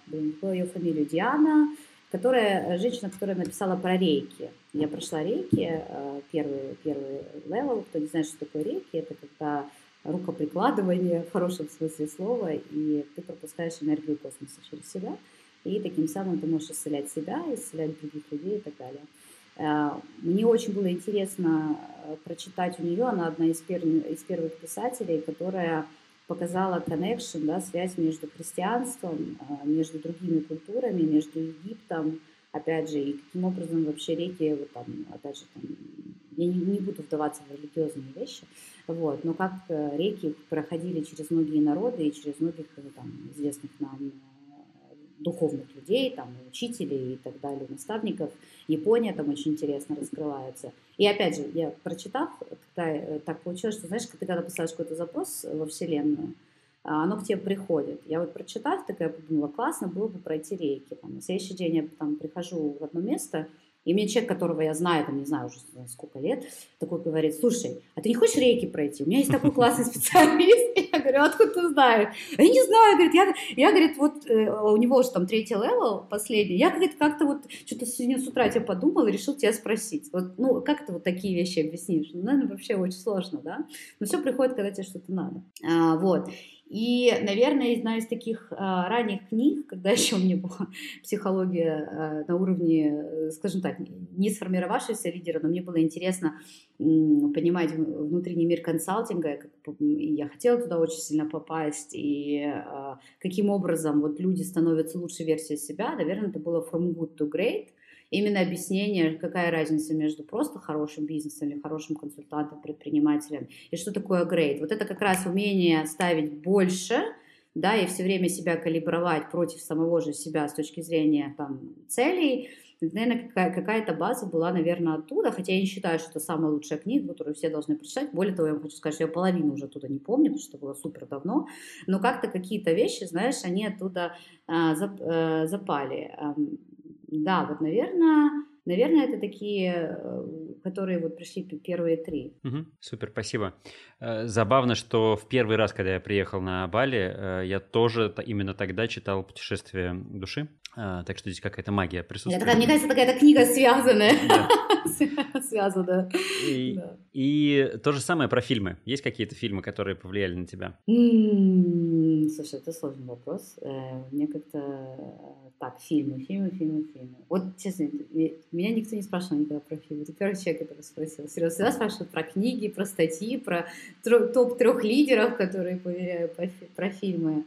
блин, ее фамилию Диана, которая, женщина, которая написала про рейки. Я прошла рейки, э, первый, первый level, кто не знает, что такое рейки, это когда рукоприкладывание в хорошем смысле слова, и ты пропускаешь энергию космоса через себя, и таким самым ты можешь исцелять себя, исцелять других людей и так далее. Э, мне очень было интересно э, прочитать у нее, она одна из, пер... из первых писателей, которая показала connection, да, связь между христианством, а, между другими культурами, между Египтом, опять же, и каким образом вообще реки, вот там, опять же, там, я не, не буду вдаваться в религиозные вещи, вот, но как э, реки проходили через многие народы и через многих э, там, известных нам э, духовных людей, там, учителей и так далее, наставников. Япония там очень интересно раскрывается. И опять же, я прочитав, так получилось, что, знаешь, когда ты когда посылаешь какой-то запрос во Вселенную, оно к тебе приходит. Я вот прочитав, такая подумала, классно было бы пройти рейки. Там, на следующий день я там прихожу в одно место, и мне человек, которого я знаю, там, не знаю уже сколько лет, такой говорит, слушай, а ты не хочешь рейки пройти? У меня есть такой классный специалист. Я говорю, откуда ты знаешь? Я не знаю, говорит, я, я говорит, вот э, у него уже там третий level, последний. Я, говорит, как-то вот что-то сегодня с утра тебя подумал и решил тебя спросить. Вот, ну, как ты вот такие вещи объяснишь? Ну, наверное, вообще очень сложно, да? Но все приходит, когда тебе что-то надо. А, вот. И, наверное, одна из таких а, ранних книг, когда еще у меня была психология а, на уровне, э, скажем так, не сформировавшегося лидера, но мне было интересно понимать внутренний мир консалтинга, я хотела туда очень сильно попасть, и а, каким образом вот люди становятся лучшей версией себя, наверное, это было From Good to Great – именно объяснение, какая разница между просто хорошим бизнесом или хорошим консультантом, предпринимателем, и что такое great. Вот это как раз умение ставить больше, да, и все время себя калибровать против самого же себя с точки зрения там, целей, наверное, какая-то база была, наверное, оттуда, хотя я не считаю, что это самая лучшая книга, которую все должны прочитать. Более того, я вам хочу сказать, что я половину уже оттуда не помню, потому что было супер давно, но как-то какие-то вещи, знаешь, они оттуда а, зап, а, запали. Да, вот, наверное, наверное, это такие, э, которые вот пришли первые три. Угу, супер, спасибо. Э, забавно, что в первый раз, когда я приехал на Бали, э, я тоже именно тогда читал «Путешествие души». Так что здесь какая-то магия присутствует. Такая, мне кажется, такая книга связанная. Связанная. И, да. и то же самое про фильмы. Есть какие-то фильмы, которые повлияли на тебя? Слушай, это сложный вопрос. Мне как-то так, фильмы, фильмы, фильмы, фильмы. Вот, честно, меня никто не спрашивал никогда про фильмы. Ты первый человек, который спросил. Серьезно, всегда спрашивают про книги, про статьи, про топ трех лидеров, которые поверяют про фильмы.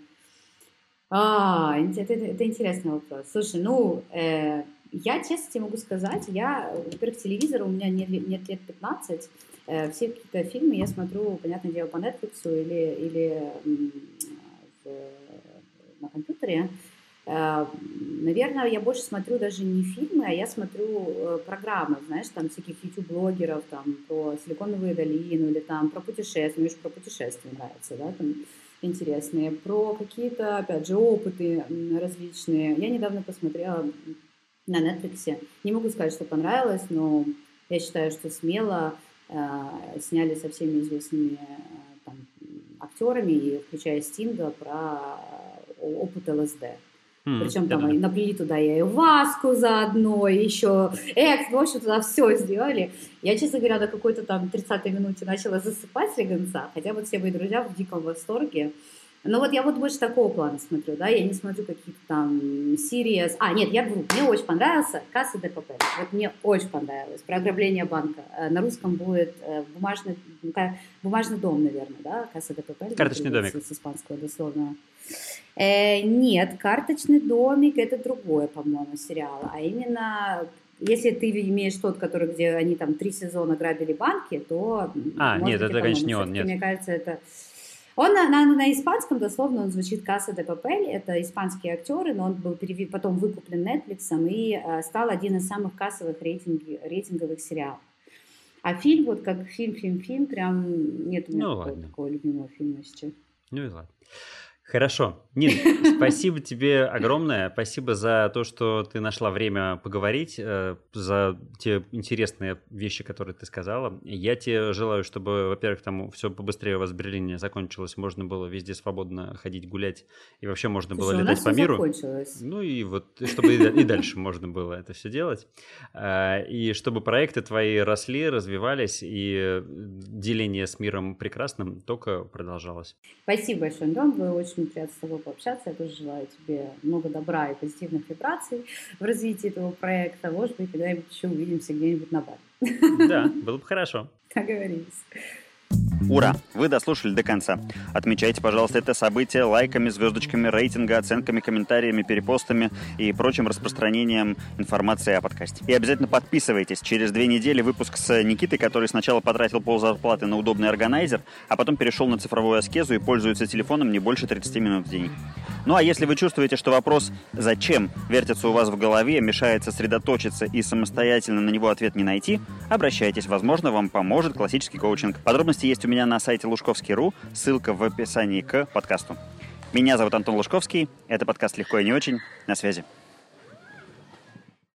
А, это, это, это интересный вопрос. Слушай, ну, э, я честно тебе могу сказать, я, во-первых, телевизора у меня нет, нет лет 15, э, все какие-то фильмы я смотрю, понятное дело, по Netflix или, или на компьютере. Э, наверное, я больше смотрю даже не фильмы, а я смотрю э, программы, знаешь, там всяких YouTube-блогеров, там про Силиконовую долину или там про путешествия, мне же про путешествия нравится, да, там интересные, про какие-то, опять же, опыты различные. Я недавно посмотрела на Netflix, не могу сказать, что понравилось, но я считаю, что смело э, сняли со всеми известными э, актерами, включая Стинга, про опыт ЛСД. Mm, Причем там и наплели туда и Васку заодно, и еще экс, в общем, туда все сделали. Я, честно говоря, до какой-то там 30-й минуте начала засыпать слегонца, хотя вот все мои друзья в диком восторге. Но вот я вот больше такого плана смотрю, да, я не смотрю какие-то там Sirius. А, нет, я вру, мне очень понравился Касса ДПП. Вот мне очень понравилось. Про ограбление банка. Э, на русском будет э, бумажный, бумажный дом, наверное, да, Касса ДПП. Карточный домик. С испанского дословно. Э, нет, «Карточный домик» — это другое, по-моему, сериал, а именно если ты имеешь тот, который, где они там три сезона грабили банки, то... А, нет, это, конечно, не он, нет. Мне кажется, это... Он на, на, на испанском, дословно, он звучит «Касса де Папель», это испанские актеры, но он был перев... потом выкуплен Netflix и э, стал один из самых кассовых рейтинги, рейтинговых сериалов. А фильм, вот как фильм, фильм, фильм, прям нет у меня ну, такого, такого любимого фильма сейчас. Ну и ладно. Хорошо. Нин, спасибо тебе огромное. Спасибо за то, что ты нашла время поговорить, э, за те интересные вещи, которые ты сказала. Я тебе желаю, чтобы, во-первых, там все побыстрее у вас в Берлине закончилось, можно было везде свободно ходить, гулять, и вообще можно было летать по миру. Закончилось. Ну и вот, чтобы и дальше можно было это все делать. А, и чтобы проекты твои росли, развивались, и деление с миром прекрасным только продолжалось. Спасибо большое, Антон. Вы очень приятно с тобой пообщаться. Я тоже желаю тебе много добра и позитивных вибраций в развитии этого проекта. Может быть, когда-нибудь еще увидимся где-нибудь на баре. Да, было бы хорошо. Договорились. Ура! Вы дослушали до конца. Отмечайте, пожалуйста, это событие лайками, звездочками, рейтинга, оценками, комментариями, перепостами и прочим распространением информации о подкасте. И обязательно подписывайтесь. Через две недели выпуск с Никитой, который сначала потратил пол зарплаты на удобный органайзер, а потом перешел на цифровую аскезу и пользуется телефоном не больше 30 минут в день. Ну а если вы чувствуете, что вопрос «зачем?» вертится у вас в голове, мешает сосредоточиться и самостоятельно на него ответ не найти, обращайтесь, возможно, вам поможет классический коучинг. Подробности есть у меня на сайте лужковский.ру, ссылка в описании к подкасту. Меня зовут Антон Лужковский, это подкаст «Легко и не очень». На связи.